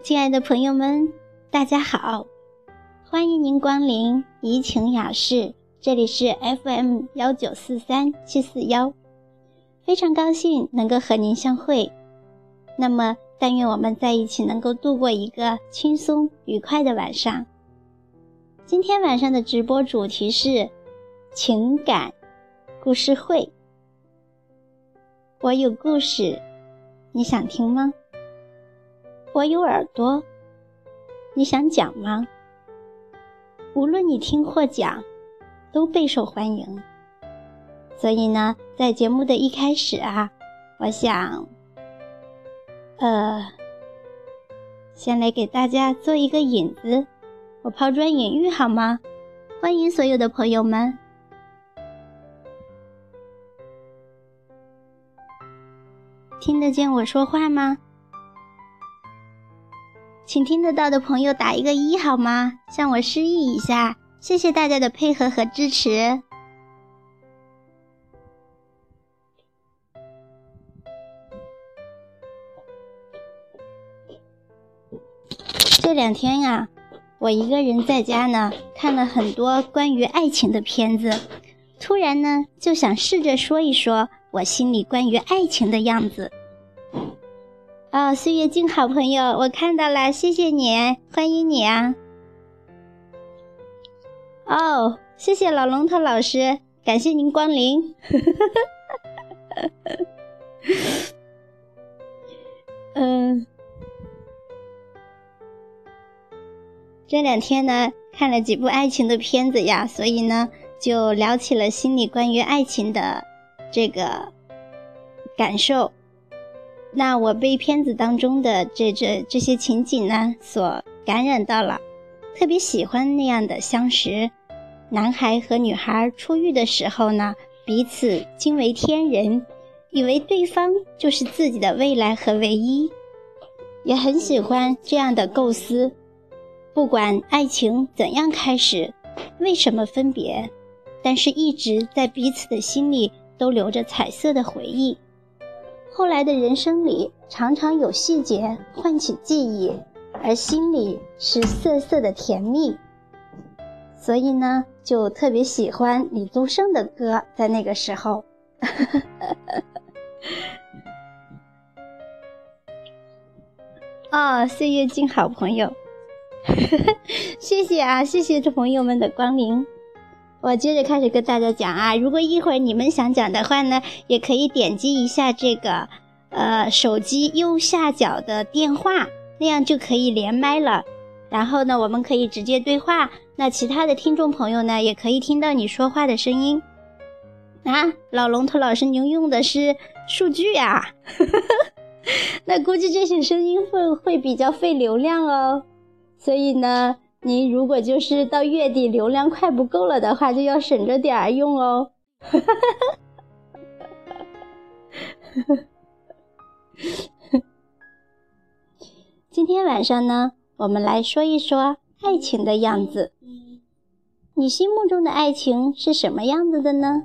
亲爱的朋友们，大家好！欢迎您光临怡情雅室，这里是 FM 幺九四三七四幺，非常高兴能够和您相会。那么，但愿我们在一起能够度过一个轻松愉快的晚上。今天晚上的直播主题是情感故事会。我有故事，你想听吗？我有耳朵，你想讲吗？无论你听或讲，都备受欢迎。所以呢，在节目的一开始啊，我想，呃，先来给大家做一个引子，我抛砖引玉好吗？欢迎所有的朋友们。听得见我说话吗？请听得到的朋友打一个一好吗？向我示意一下，谢谢大家的配合和支持。这两天呀，我一个人在家呢，看了很多关于爱情的片子，突然呢，就想试着说一说。我心里关于爱情的样子。哦，岁月静好朋友，我看到了，谢谢你，欢迎你啊！哦，谢谢老龙头老师，感谢您光临。嗯，这两天呢，看了几部爱情的片子呀，所以呢，就聊起了心里关于爱情的。这个感受，那我被片子当中的这这这些情景呢所感染到了，特别喜欢那样的相识。男孩和女孩初遇的时候呢，彼此惊为天人，以为对方就是自己的未来和唯一，也很喜欢这样的构思。不管爱情怎样开始，为什么分别，但是一直在彼此的心里。都留着彩色的回忆。后来的人生里，常常有细节唤起记忆，而心里是涩涩的甜蜜。所以呢，就特别喜欢李宗盛的歌。在那个时候，哦，岁月静好朋友，谢谢啊，谢谢这朋友们的光临。我接着开始跟大家讲啊，如果一会儿你们想讲的话呢，也可以点击一下这个，呃，手机右下角的电话，那样就可以连麦了。然后呢，我们可以直接对话。那其他的听众朋友呢，也可以听到你说话的声音。啊，老龙头老师，您用的是数据呀？那估计这些声音会会比较费流量哦。所以呢。您如果就是到月底流量快不够了的话，就要省着点儿用哦。今天晚上呢，我们来说一说爱情的样子。你心目中的爱情是什么样子的呢？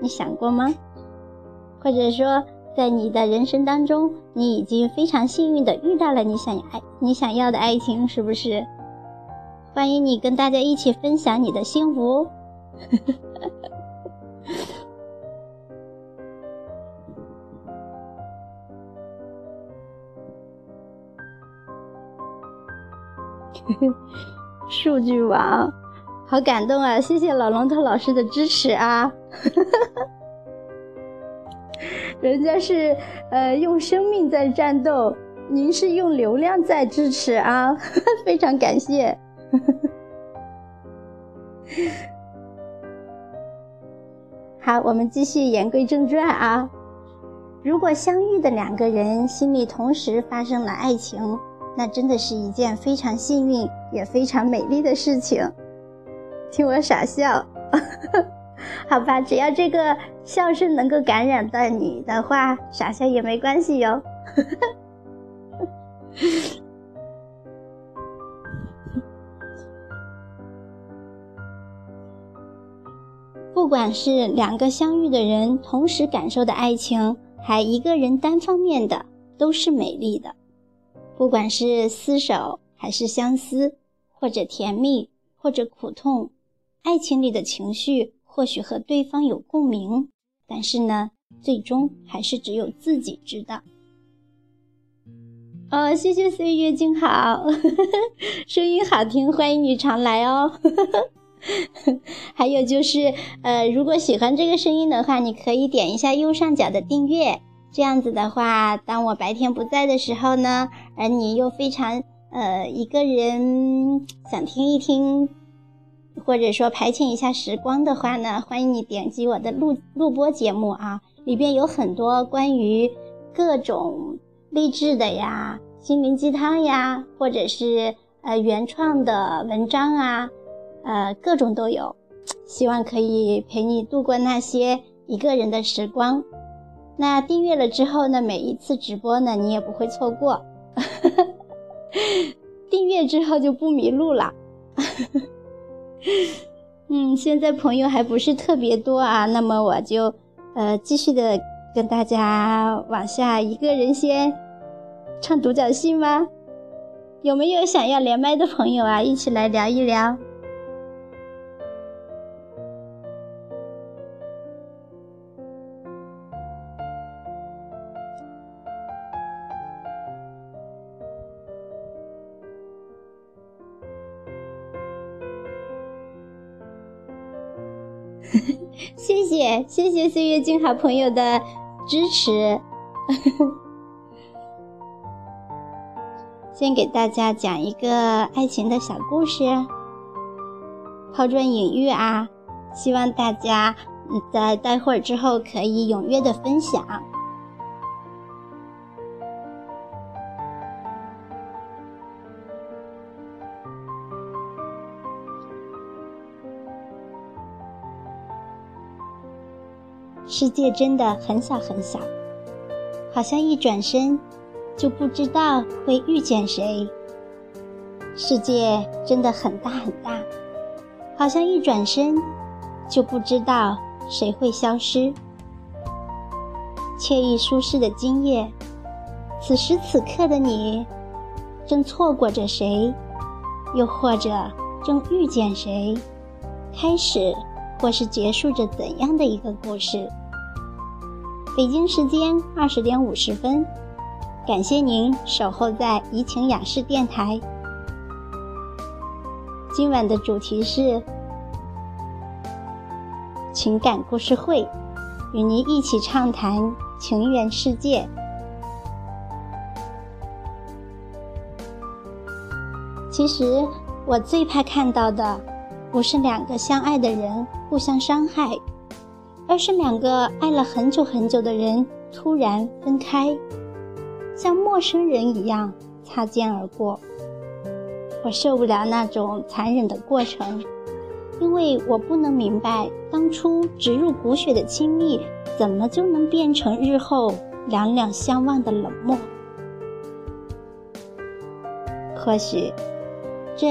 你想过吗？或者说，在你的人生当中，你已经非常幸运的遇到了你想爱、你想要的爱情，是不是？欢迎你跟大家一起分享你的幸福。数据王，好感动啊！谢谢老龙头老师的支持啊！人家是呃用生命在战斗，您是用流量在支持啊！非常感谢。好，我们继续言归正传啊。如果相遇的两个人心里同时发生了爱情，那真的是一件非常幸运也非常美丽的事情。听我傻笑，好吧，只要这个笑声能够感染到你的话，傻笑也没关系哟。不管是两个相遇的人同时感受的爱情，还一个人单方面的，都是美丽的。不管是厮守还是相思，或者甜蜜，或者苦痛，爱情里的情绪或许和对方有共鸣，但是呢，最终还是只有自己知道。哦，谢谢岁月静好，声音好听，欢迎你常来哦。还有就是，呃，如果喜欢这个声音的话，你可以点一下右上角的订阅。这样子的话，当我白天不在的时候呢，而你又非常呃一个人想听一听，或者说排遣一下时光的话呢，欢迎你点击我的录录播节目啊，里边有很多关于各种励志的呀、心灵鸡汤呀，或者是呃原创的文章啊，呃各种都有，希望可以陪你度过那些一个人的时光。那订阅了之后呢，每一次直播呢，你也不会错过。订阅之后就不迷路了。嗯，现在朋友还不是特别多啊，那么我就呃继续的跟大家往下一个人先唱独角戏吗？有没有想要连麦的朋友啊？一起来聊一聊。谢谢谢谢岁月静好朋友的支持，先给大家讲一个爱情的小故事，抛砖引玉啊，希望大家在待会儿之后可以踊跃的分享。世界真的很小很小，好像一转身就不知道会遇见谁。世界真的很大很大，好像一转身就不知道谁会消失。惬意舒适的今夜，此时此刻的你，正错过着谁，又或者正遇见谁？开始。或是结束着怎样的一个故事？北京时间二十点五十分，感谢您守候在怡情雅士电台。今晚的主题是情感故事会，与您一起畅谈情缘世界。其实我最怕看到的。不是两个相爱的人互相伤害，而是两个爱了很久很久的人突然分开，像陌生人一样擦肩而过。我受不了那种残忍的过程，因为我不能明白当初植入骨血的亲密，怎么就能变成日后两两相望的冷漠。或许，这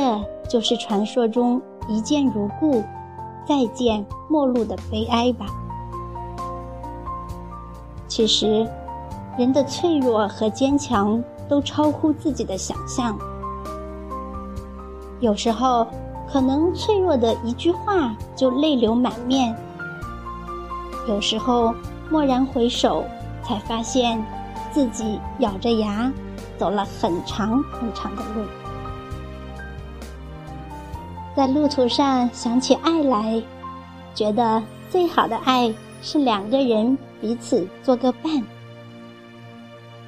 就是传说中。一见如故，再见陌路的悲哀吧。其实，人的脆弱和坚强都超乎自己的想象。有时候，可能脆弱的一句话就泪流满面；有时候，蓦然回首，才发现自己咬着牙走了很长很长的路。在路途上想起爱来，觉得最好的爱是两个人彼此做个伴，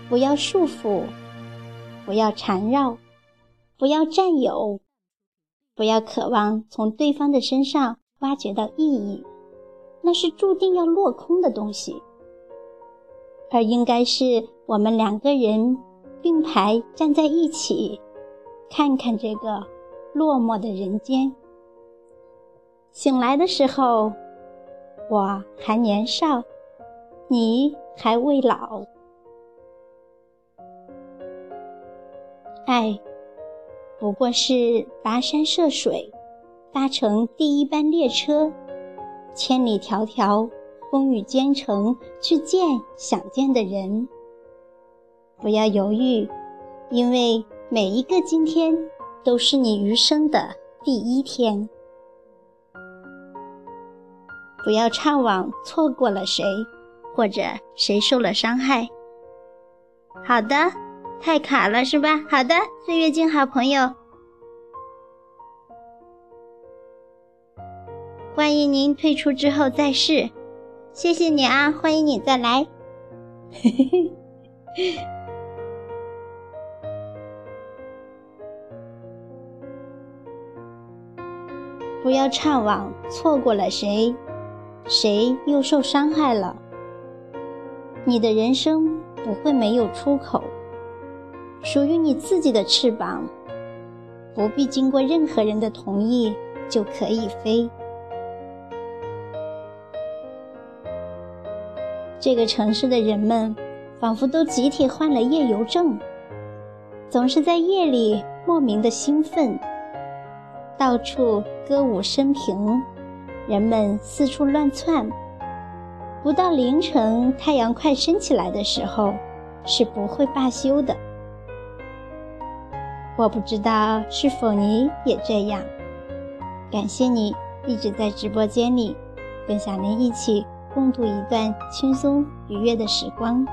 不要束缚，不要缠绕，不要占有，不要渴望从对方的身上挖掘到意义，那是注定要落空的东西，而应该是我们两个人并排站在一起，看看这个。落寞的人间，醒来的时候，我还年少，你还未老。爱，不过是跋山涉水，搭乘第一班列车，千里迢迢，风雨兼程去见想见的人。不要犹豫，因为每一个今天都是你余生的第一天。不要怅惘错过了谁，或者谁受了伤害。好的，太卡了是吧？好的，岁月静好朋友，欢迎您退出之后再试。谢谢你啊，欢迎你再来。嘿 嘿不要怅惘错过了谁。谁又受伤害了？你的人生不会没有出口，属于你自己的翅膀，不必经过任何人的同意就可以飞。这个城市的人们仿佛都集体患了夜游症，总是在夜里莫名的兴奋，到处歌舞升平。人们四处乱窜，不到凌晨，太阳快升起来的时候，是不会罢休的。我不知道是否你也这样。感谢你一直在直播间里，跟小林一起共度一段轻松愉悦的时光。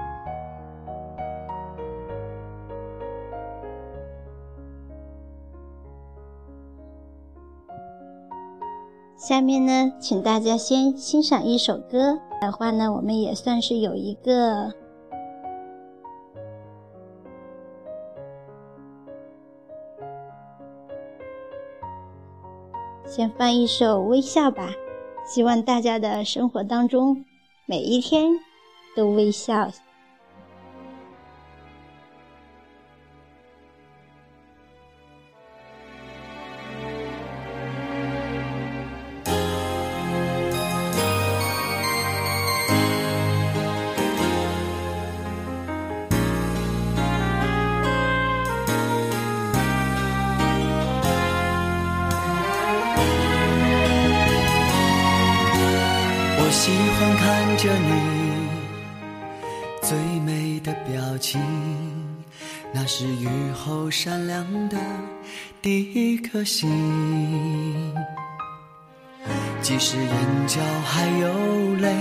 下面呢，请大家先欣赏一首歌的话呢，我们也算是有一个。先放一首《微笑》吧，希望大家的生活当中每一天都微笑。心。即使眼角还有泪，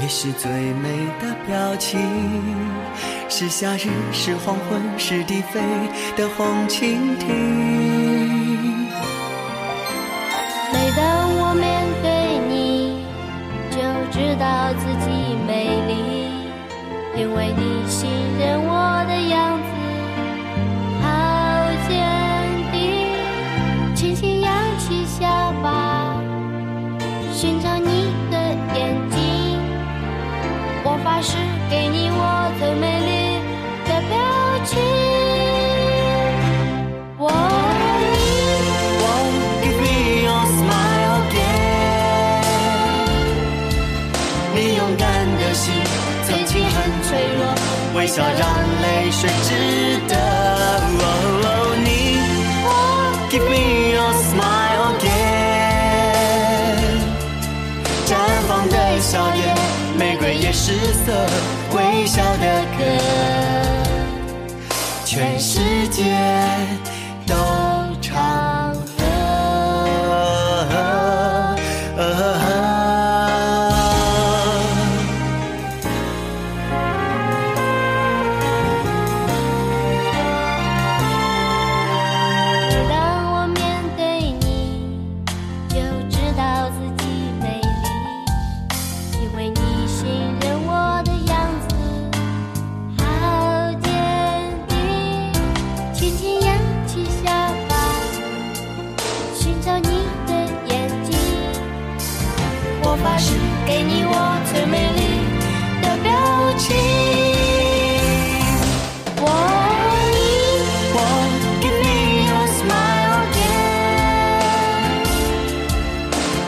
也是最美的表情。是夏日，是黄昏，是低飞的红蜻蜓。每当我面对你，就。知道自己美丽，因为你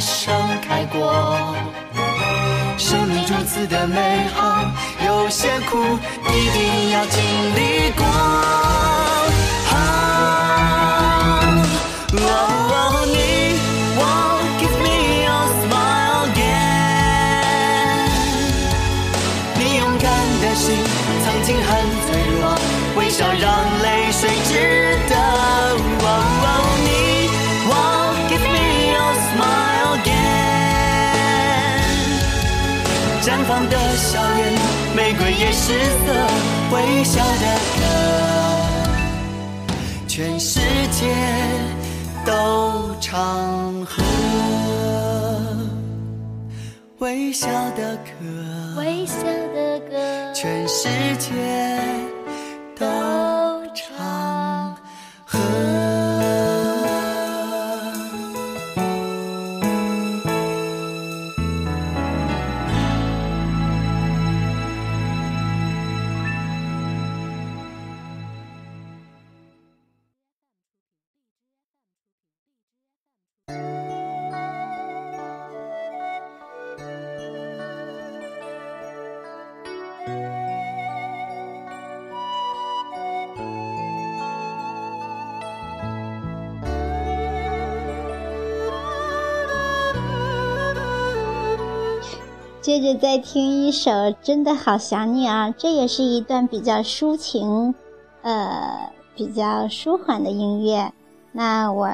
盛开过。生命如此的美好，有些苦一定要经历过。啊哦，你，Won't give me your smile again。你勇敢的心曾经很的笑脸，玫瑰也是色，微笑的歌，全世界都唱和。微笑的歌，微笑的歌，全世界都接着再听一首《真的好想你》啊，这也是一段比较抒情，呃，比较舒缓的音乐。那我，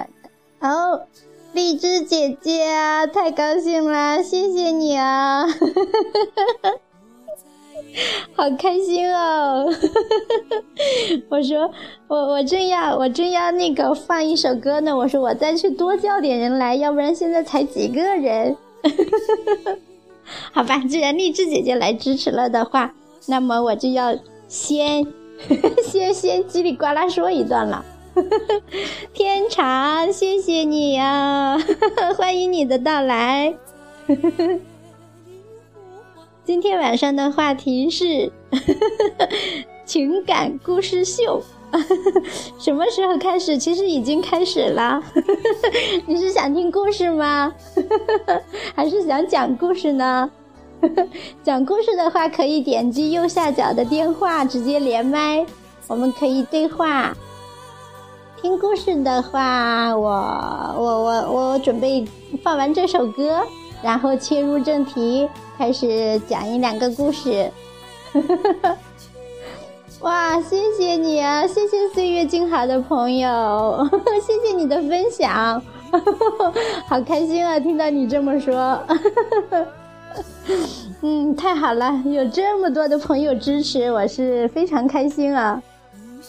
哦，荔枝姐姐啊，太高兴了，谢谢你啊，好开心哦！我说，我我正要我正要那个放一首歌呢，我说我再去多叫点人来，要不然现在才几个人。好吧，既然荔枝姐姐来支持了的话，那么我就要先 先先叽里呱啦说一段了。天长，谢谢你呀、欢迎你的到来。今天晚上的话题是情感故事秀。什么时候开始？其实已经开始了。你是想听故事吗？还是想讲故事呢？讲故事的话，可以点击右下角的电话直接连麦，我们可以对话。听故事的话，我我我我准备放完这首歌，然后切入正题，开始讲一两个故事。哇，谢谢你啊！谢谢岁月静好的朋友，谢谢你的分享，好开心啊！听到你这么说，嗯，太好了，有这么多的朋友支持，我是非常开心啊！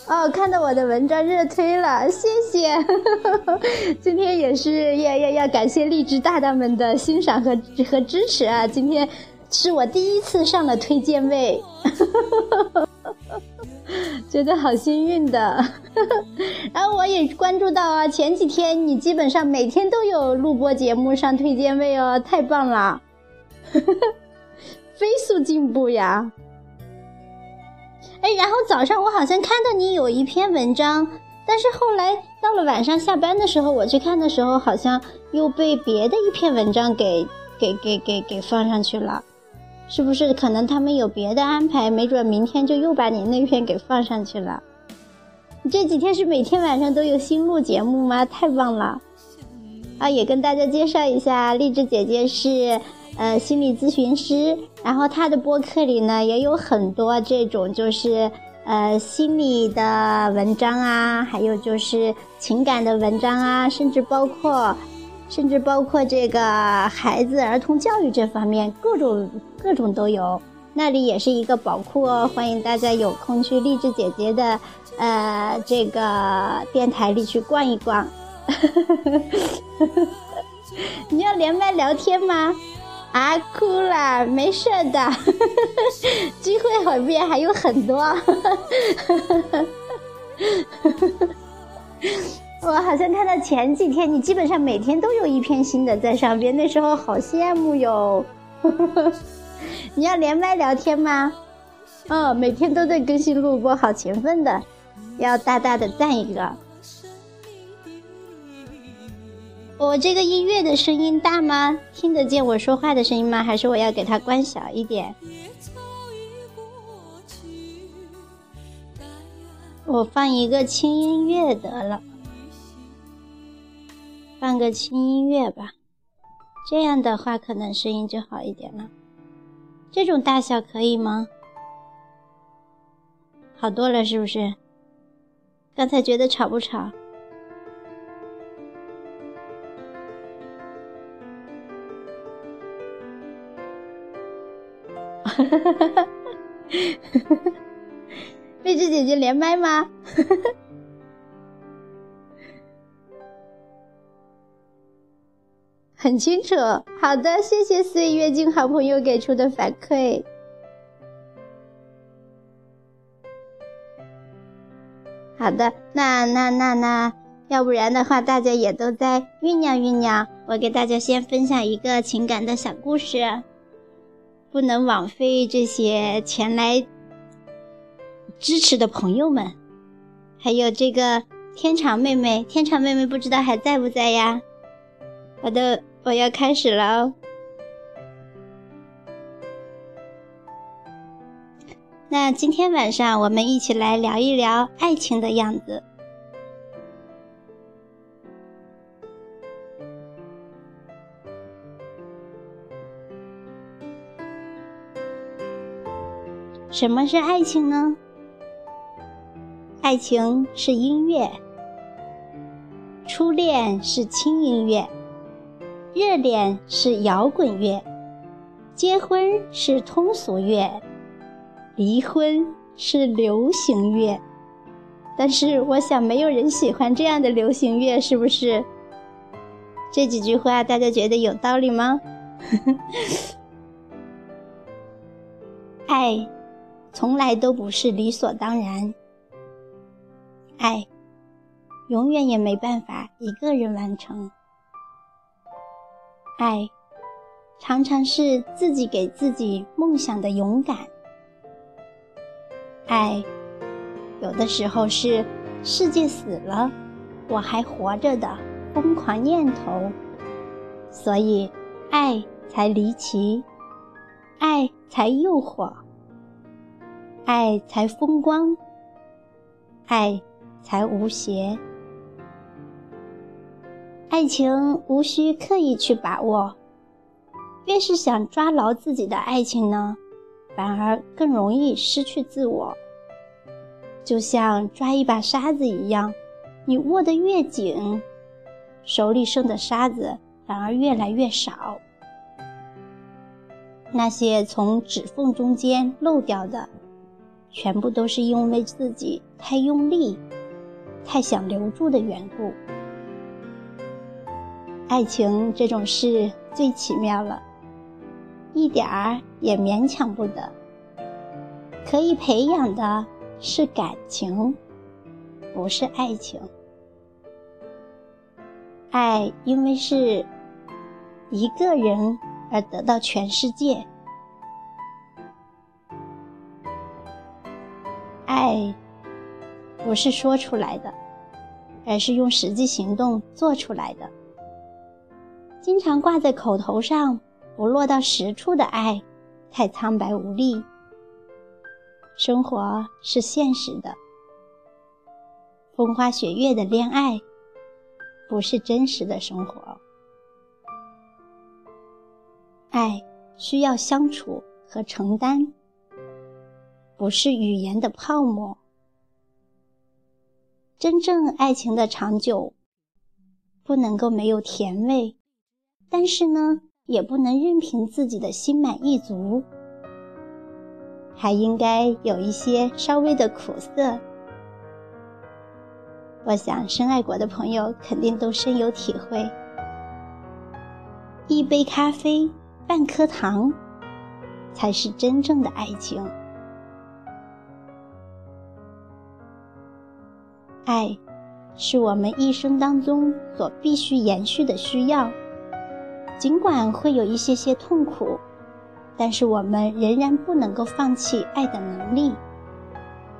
哦，看到我的文章热推了，谢谢！今天也是要要要感谢荔枝大大们的欣赏和和支持啊！今天是我第一次上了推荐位。觉得好幸运的，然后我也关注到啊，前几天你基本上每天都有录播节目上推荐位哦，太棒了，飞速进步呀！哎，然后早上我好像看到你有一篇文章，但是后来到了晚上下班的时候，我去看的时候，好像又被别的一篇文章给给给给给放上去了。是不是可能他们有别的安排？没准明天就又把你那篇给放上去了。你这几天是每天晚上都有新录节目吗？太棒了！啊，也跟大家介绍一下，荔枝姐姐是呃心理咨询师，然后她的播客里呢也有很多这种就是呃心理的文章啊，还有就是情感的文章啊，甚至包括。甚至包括这个孩子儿童教育这方面，各种各种都有。那里也是一个宝库哦，欢迎大家有空去励志姐姐的呃这个电台里去逛一逛。你要连麦聊天吗？啊，哭了，没事的，机会后面还有很多。我好像看到前几天你基本上每天都有一篇新的在上边，那时候好羡慕哟。你要连麦聊天吗？嗯，每天都在更新录播，好勤奋的，要大大的赞一个。我这个音乐的声音大吗？听得见我说话的声音吗？还是我要给它关小一点？我放一个轻音乐得了，放个轻音乐吧，这样的话可能声音就好一点了。这种大小可以吗？好多了，是不是？刚才觉得吵不吵？哈哈哈哈哈！贝芝姐姐连麦吗？很清楚。好的，谢谢岁月静好朋友给出的反馈。好的，那那那那，要不然的话，大家也都在酝酿酝酿。我给大家先分享一个情感的小故事，不能枉费这些前来支持的朋友们，还有这个天长妹妹。天长妹妹不知道还在不在呀？好的，我要开始了哦。那今天晚上我们一起来聊一聊爱情的样子。什么是爱情呢？爱情是音乐，初恋是轻音乐，热恋是摇滚乐，结婚是通俗乐。离婚是流行乐，但是我想没有人喜欢这样的流行乐，是不是？这几句话大家觉得有道理吗？爱从来都不是理所当然，爱永远也没办法一个人完成，爱常常是自己给自己梦想的勇敢。爱，有的时候是世界死了，我还活着的疯狂念头，所以爱才离奇，爱才诱惑，爱才风光，爱才无邪。爱情无需刻意去把握，越是想抓牢自己的爱情呢？反而更容易失去自我，就像抓一把沙子一样，你握得越紧，手里剩的沙子反而越来越少。那些从指缝中间漏掉的，全部都是因为自己太用力、太想留住的缘故。爱情这种事最奇妙了。一点儿也勉强不得。可以培养的是感情，不是爱情。爱因为是一个人而得到全世界。爱不是说出来的，而是用实际行动做出来的。经常挂在口头上。不落到实处的爱，太苍白无力。生活是现实的，风花雪月的恋爱，不是真实的生活。爱需要相处和承担，不是语言的泡沫。真正爱情的长久，不能够没有甜味，但是呢？也不能任凭自己的心满意足，还应该有一些稍微的苦涩。我想深爱过的朋友肯定都深有体会。一杯咖啡，半颗糖，才是真正的爱情。爱，是我们一生当中所必须延续的需要。尽管会有一些些痛苦，但是我们仍然不能够放弃爱的能力，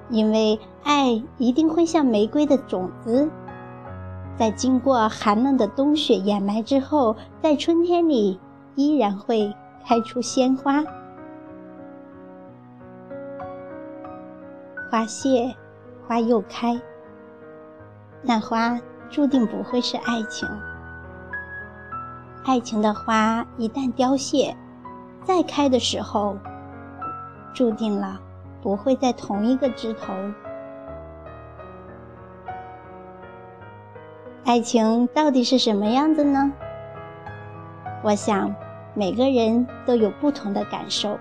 因为爱一定会像玫瑰的种子，在经过寒冷的冬雪掩埋之后，在春天里依然会开出鲜花。花谢，花又开，那花注定不会是爱情。爱情的花一旦凋谢，再开的时候，注定了不会在同一个枝头。爱情到底是什么样子呢？我想，每个人都有不同的感受。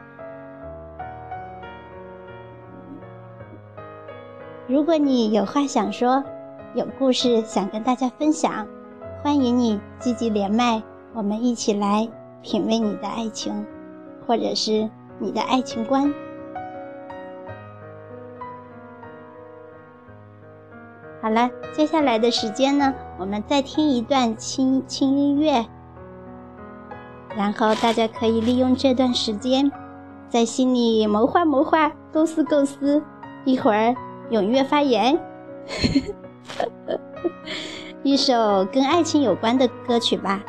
如果你有话想说，有故事想跟大家分享，欢迎你积极连麦，我们一起来品味你的爱情，或者是你的爱情观。好了，接下来的时间呢，我们再听一段轻轻音乐，然后大家可以利用这段时间，在心里谋划谋划、构思构思，一会儿踊跃发言。一首跟爱情有关的歌曲吧，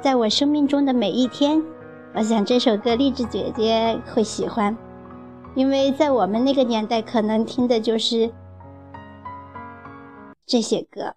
在我生命中的每一天，我想这首歌励志姐姐会喜欢，因为在我们那个年代，可能听的就是。这些歌。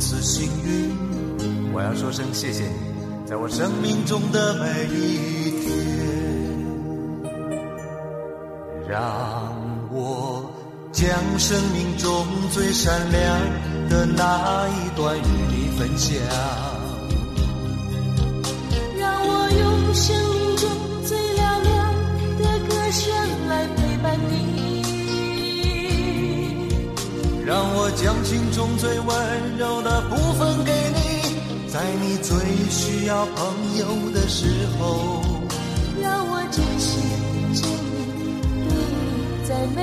此幸运。我要说声谢谢你，在我生命中的每一天。让我将生命中最闪亮的那一段与你分享，将心中最温柔的部分给你，在你最需要朋友的时候，让我珍惜。在每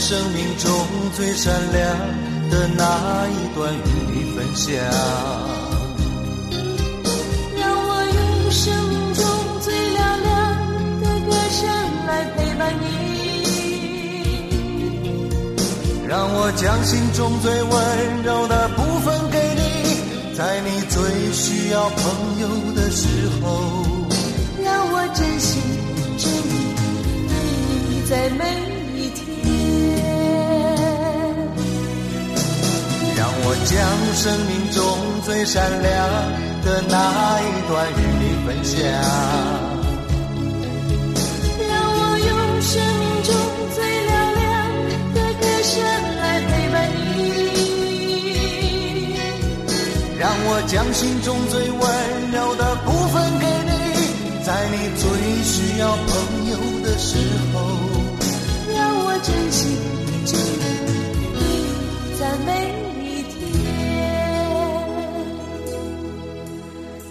生命中最闪亮的那一段与你分享，让我用生命中最嘹亮的歌声来陪伴你，让我将心中最温柔的部分给你，在你最需要朋友的时候，让我真心真意对你在每我将生命中最闪亮的那一段与你分享。让我用生命中最嘹亮的歌声来陪伴你。让我将心中最温柔的部分给你，在你最需要朋友的时候，让我真心真意对你在每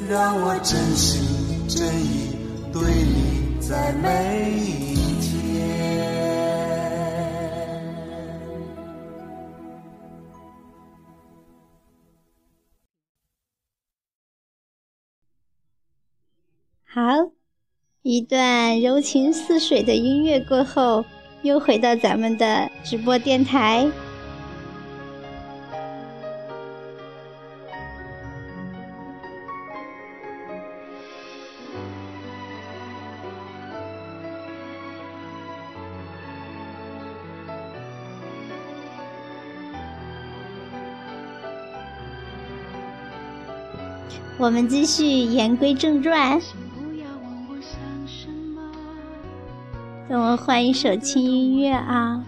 让我真心真意对你在每一天。好，一段柔情似水的音乐过后，又回到咱们的直播电台。我们继续言归正传，等我换一首轻音乐啊！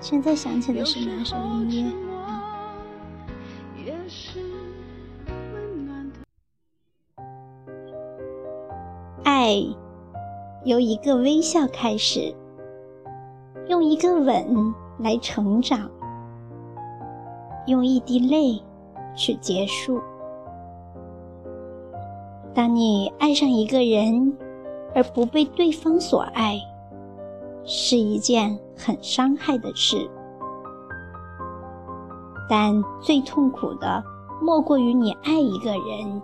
现在想起的是哪首音乐？爱由一个微笑开始，用一个吻来成长，用一滴泪。去结束。当你爱上一个人，而不被对方所爱，是一件很伤害的事。但最痛苦的，莫过于你爱一个人，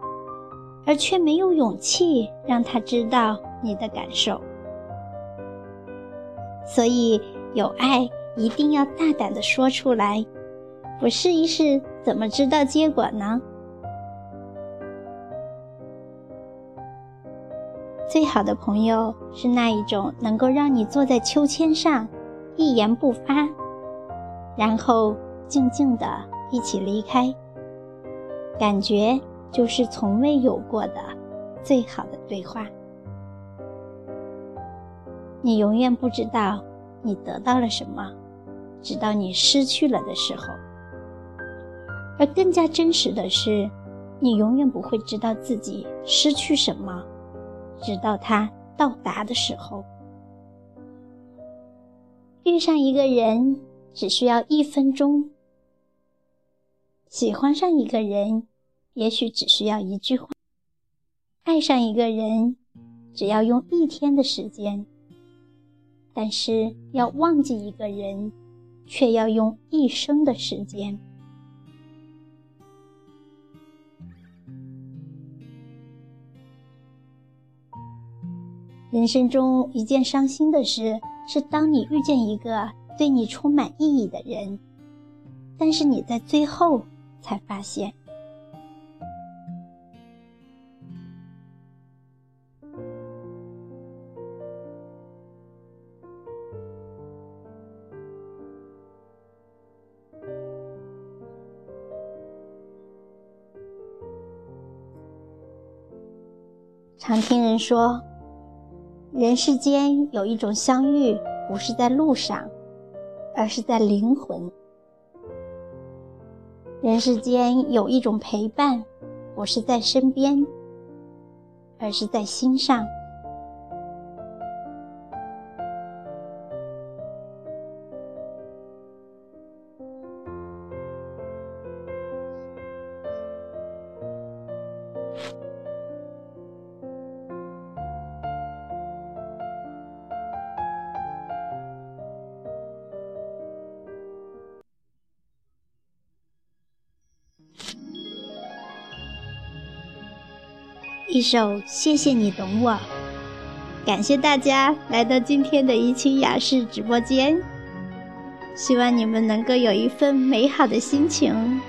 而却没有勇气让他知道你的感受。所以，有爱一定要大胆的说出来。不试一试，怎么知道结果呢？最好的朋友是那一种能够让你坐在秋千上，一言不发，然后静静的一起离开，感觉就是从未有过的最好的对话。你永远不知道你得到了什么，直到你失去了的时候。而更加真实的是，你永远不会知道自己失去什么，直到它到达的时候。遇上一个人只需要一分钟，喜欢上一个人也许只需要一句话，爱上一个人只要用一天的时间，但是要忘记一个人，却要用一生的时间。人生中一件伤心的事，是当你遇见一个对你充满意义的人，但是你在最后才发现，常听人说。人世间有一种相遇，不是在路上，而是在灵魂；人世间有一种陪伴，不是在身边，而是在心上。一首谢谢你懂我，感谢大家来到今天的怡清雅士直播间，希望你们能够有一份美好的心情。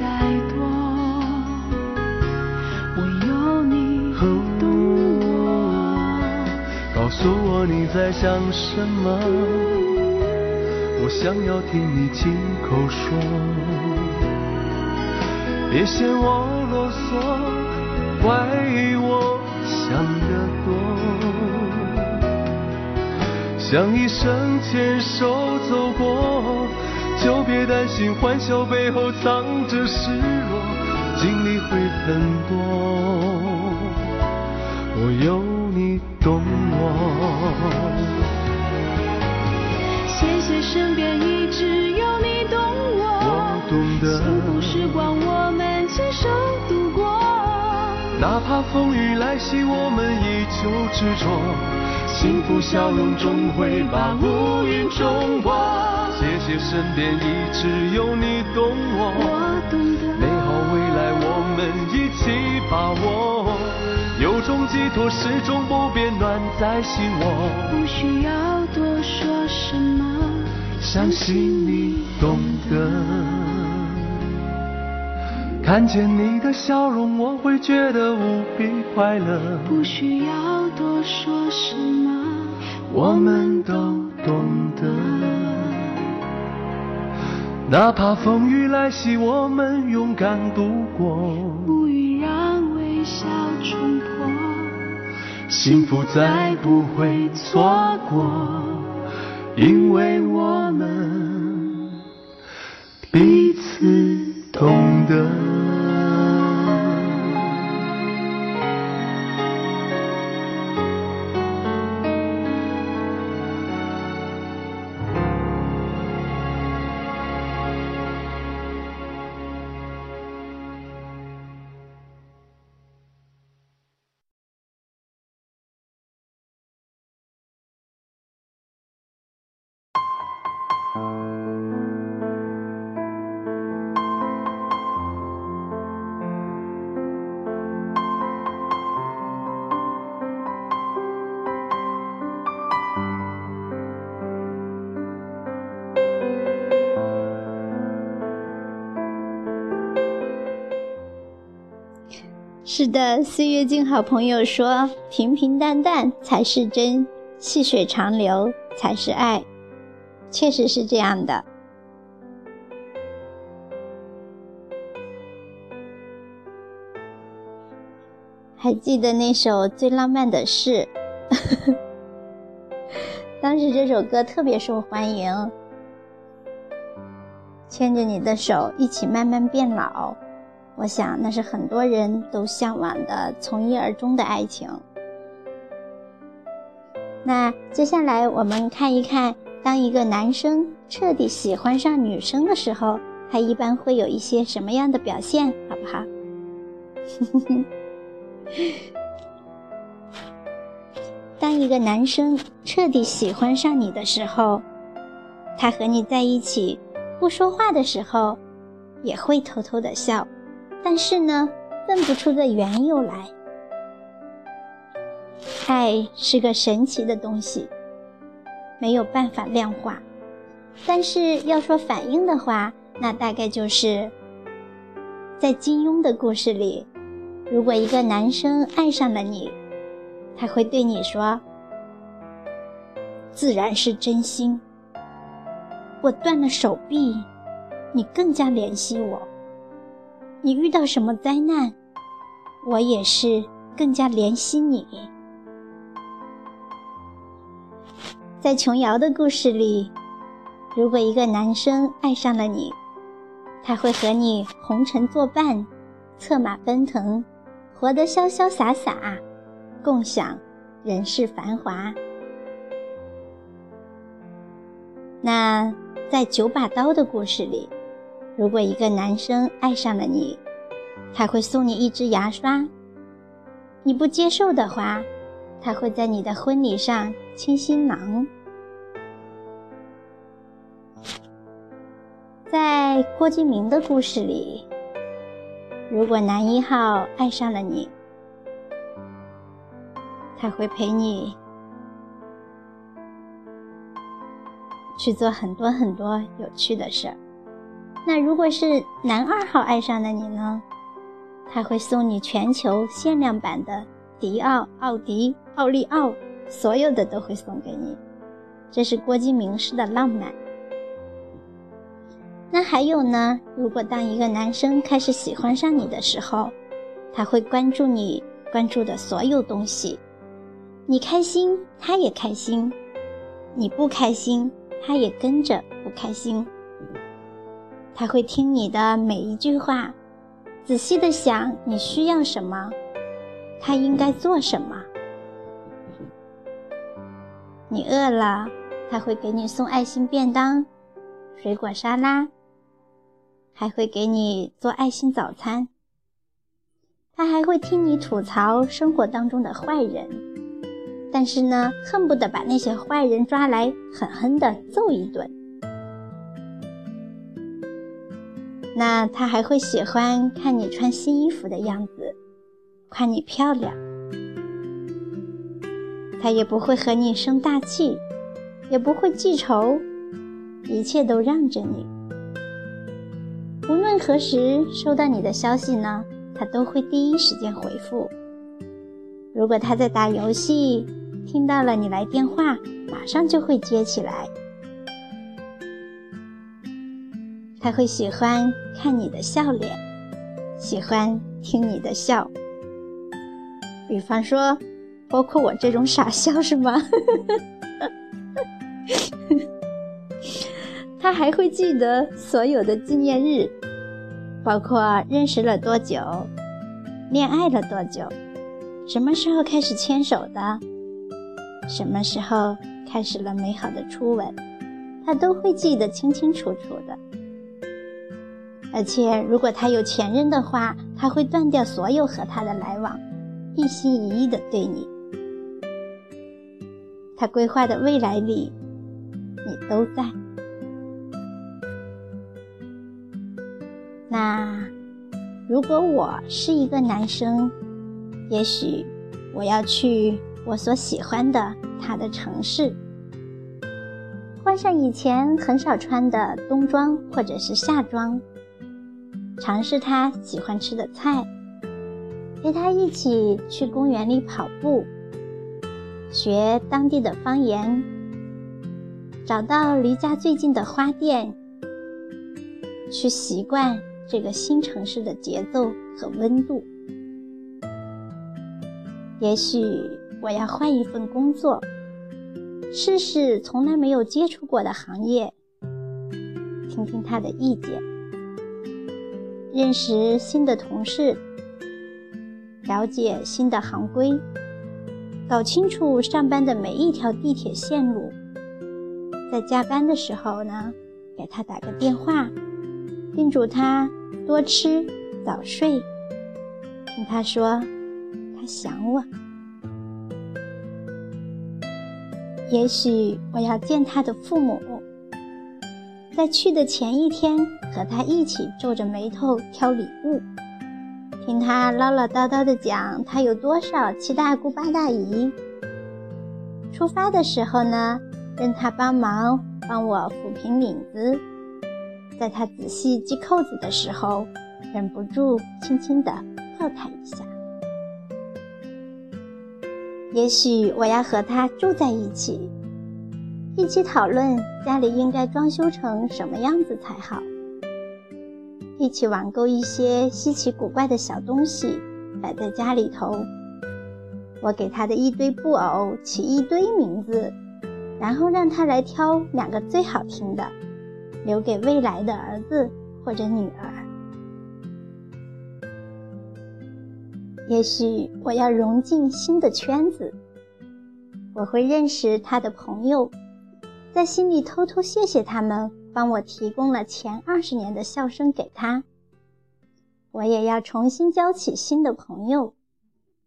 太多，我有你告诉我你在想什么，我想要听你亲口说。别嫌我啰嗦，怪我想得多。想一生牵手走过，就别担心欢笑背后藏着失落，经历会很多。我有你懂我。谢谢身边一直有你懂我，我懂得幸福时光我们牵手度过。哪怕风雨来袭，我们依旧执着。幸福笑容终会把乌云冲破。谢谢身边一直有你懂我，我懂美，好未来我们一起把握。有种寄托始终不变，暖在心窝。不需要多说什么，相信你懂得。看见你的笑容，我会觉得无比快乐。不需要多说什么，我们都懂得。哪怕风雨来袭，我们勇敢度过。不欲让微笑冲破。幸福再不会错过，因为我们彼此懂得。岁月静好朋友说：“平平淡淡才是真，细水长流才是爱。”确实是这样的。还记得那首《最浪漫的事》，当时这首歌特别受欢迎。牵着你的手，一起慢慢变老。我想，那是很多人都向往的从一而终的爱情。那接下来我们看一看，当一个男生彻底喜欢上女生的时候，他一般会有一些什么样的表现，好不好？当一个男生彻底喜欢上你的时候，他和你在一起不说话的时候，也会偷偷的笑。但是呢，问不出个缘由来。爱是个神奇的东西，没有办法量化。但是要说反应的话，那大概就是，在金庸的故事里，如果一个男生爱上了你，他会对你说：“自然是真心。我断了手臂，你更加怜惜我。”你遇到什么灾难，我也是更加怜惜你。在琼瑶的故事里，如果一个男生爱上了你，他会和你红尘作伴，策马奔腾，活得潇潇洒洒，共享人世繁华。那在九把刀的故事里，如果一个男生爱上了你，他会送你一支牙刷。你不接受的话，他会在你的婚礼上亲新郎。在郭敬明的故事里，如果男一号爱上了你，他会陪你去做很多很多有趣的事儿。那如果是男二号爱上了你呢？他会送你全球限量版的迪奥、奥迪、奥利奥，所有的都会送给你。这是郭敬明式的浪漫。那还有呢？如果当一个男生开始喜欢上你的时候，他会关注你关注的所有东西，你开心他也开心，你不开心他也跟着不开心。他会听你的每一句话，仔细的想你需要什么，他应该做什么。你饿了，他会给你送爱心便当、水果沙拉。还会给你做爱心早餐，他还会听你吐槽生活当中的坏人，但是呢，恨不得把那些坏人抓来狠狠的揍一顿。那他还会喜欢看你穿新衣服的样子，夸你漂亮。他也不会和你生大气，也不会记仇，一切都让着你。无论何时收到你的消息呢，他都会第一时间回复。如果他在打游戏，听到了你来电话，马上就会接起来。他会喜欢看你的笑脸，喜欢听你的笑。比方说，包括我这种傻笑是吗？他还会记得所有的纪念日。包括认识了多久，恋爱了多久，什么时候开始牵手的，什么时候开始了美好的初吻，他都会记得清清楚楚的。而且，如果他有前任的话，他会断掉所有和他的来往，一心一意的对你。他规划的未来里，你都在。那如果我是一个男生，也许我要去我所喜欢的他的城市，换上以前很少穿的冬装或者是夏装，尝试他喜欢吃的菜，陪他一起去公园里跑步，学当地的方言，找到离家最近的花店，去习惯。这个新城市的节奏和温度，也许我要换一份工作，试试从来没有接触过的行业，听听他的意见，认识新的同事，了解新的行规，搞清楚上班的每一条地铁线路，在加班的时候呢，给他打个电话，叮嘱他。多吃，早睡。听他说，他想我。也许我要见他的父母，在去的前一天和他一起皱着眉头挑礼物，听他唠唠叨叨的讲他有多少七大姑八大姨。出发的时候呢，让他帮忙帮我抚平领子。在他仔细系扣子的时候，忍不住轻轻地抱他一下。也许我要和他住在一起，一起讨论家里应该装修成什么样子才好，一起网购一些稀奇古怪的小东西摆在家里头。我给他的一堆布偶起一堆名字，然后让他来挑两个最好听的。留给未来的儿子或者女儿。也许我要融进新的圈子，我会认识他的朋友，在心里偷偷谢谢他们帮我提供了前二十年的笑声给他。我也要重新交起新的朋友，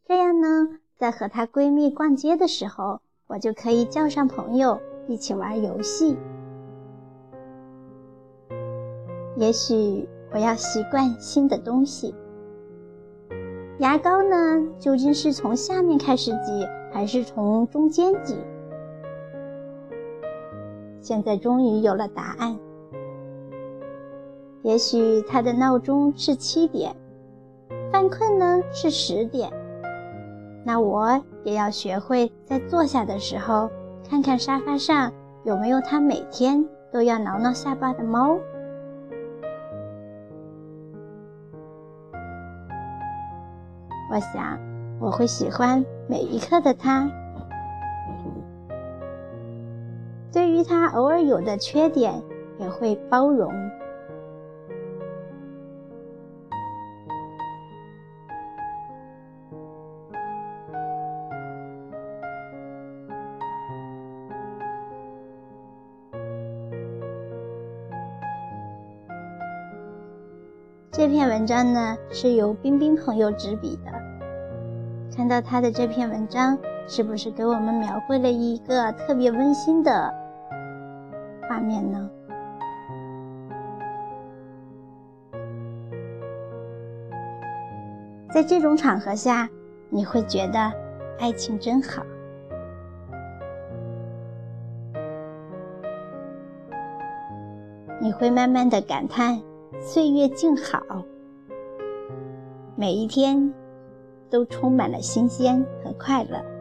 这样呢，在和她闺蜜逛街的时候，我就可以叫上朋友一起玩游戏。也许我要习惯新的东西。牙膏呢，究竟是从下面开始挤，还是从中间挤？现在终于有了答案。也许他的闹钟是七点，犯困呢是十点。那我也要学会在坐下的时候，看看沙发上有没有他每天都要挠挠下巴的猫。我想，我会喜欢每一刻的他。于他偶尔有的缺点，也会包容。这篇文章呢，是由冰冰朋友执笔的。看到他的这篇文章，是不是给我们描绘了一个特别温馨的画面呢？在这种场合下，你会觉得爱情真好。你会慢慢的感叹。岁月静好，每一天都充满了新鲜和快乐。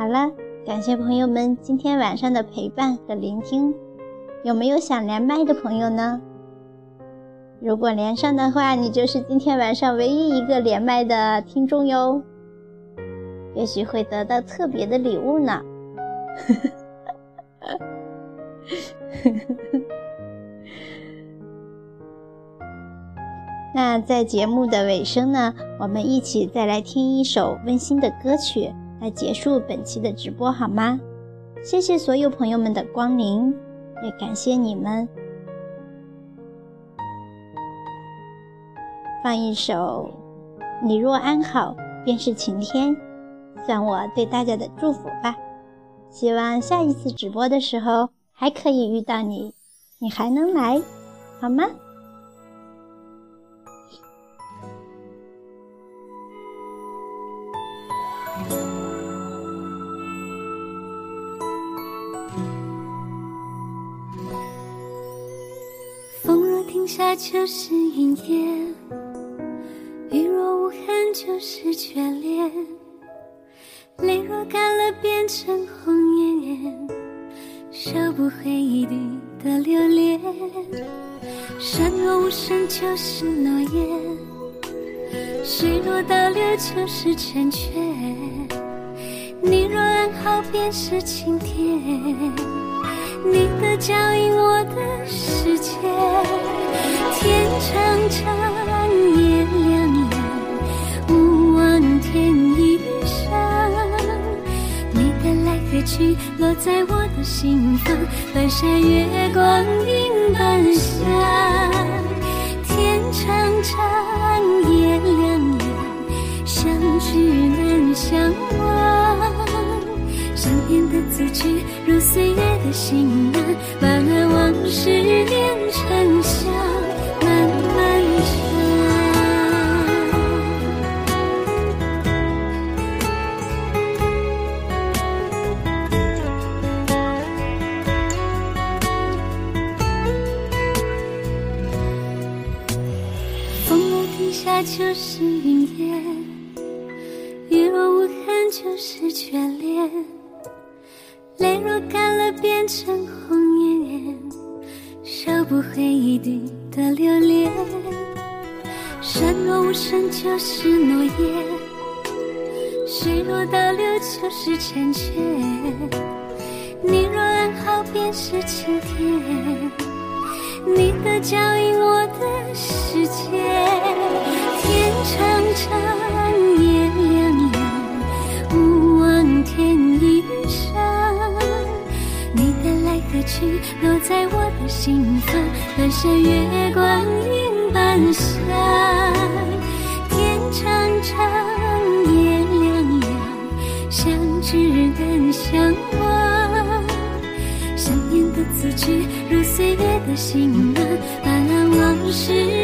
好了，感谢朋友们今天晚上的陪伴和聆听。有没有想连麦的朋友呢？如果连上的话，你就是今天晚上唯一一个连麦的听众哟。也许会得到特别的礼物呢。呵 呵那在节目的尾声呢，我们一起再来听一首温馨的歌曲，来结束本期的直播好吗？谢谢所有朋友们的光临，也感谢你们。放一首《你若安好，便是晴天》。算我对大家的祝福吧，希望下一次直播的时候还可以遇到你，你还能来，好吗？下就是云烟，雨若无痕就是眷恋。泪若干了，变成红颜，收不回一滴的留恋。山若无声，就是诺言；水若倒流，就是成全。你若安好，便是晴天。你的脚印，我的世界。天长长，夜凉凉，勿忘天一山。去落在我的心房，半山月光映半夏。天长长，夜凉凉，相聚难相忘。身边的字句，如岁月的行囊，把那往事酿成香，不回一滴的留恋。山若无声就是诺言，水若倒流就是成全。你若安好便是晴天，你的脚印我的世界。天长长，夜凉凉，勿忘天一。来何去，落在我的心房，半山月光映半山。天长长，夜凉凉，相知难相忘。想念的字句，如岁月的行囊，把那往事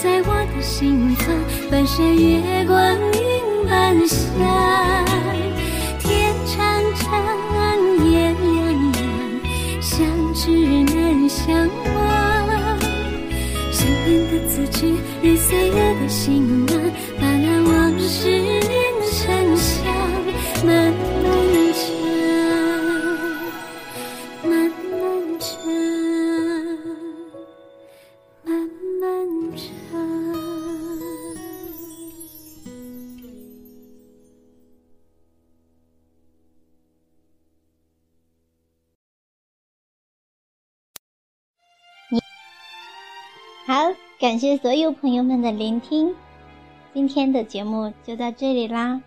在我的心房，半山月光映半乡。天长长，夜凉凉，相知难相忘。想念的字句，如岁月的行感谢所有朋友们的聆听，今天的节目就到这里啦。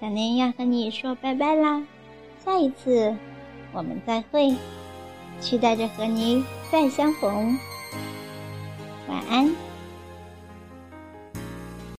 小林要和你说拜拜啦，下一次我们再会，期待着和你再相逢。晚安。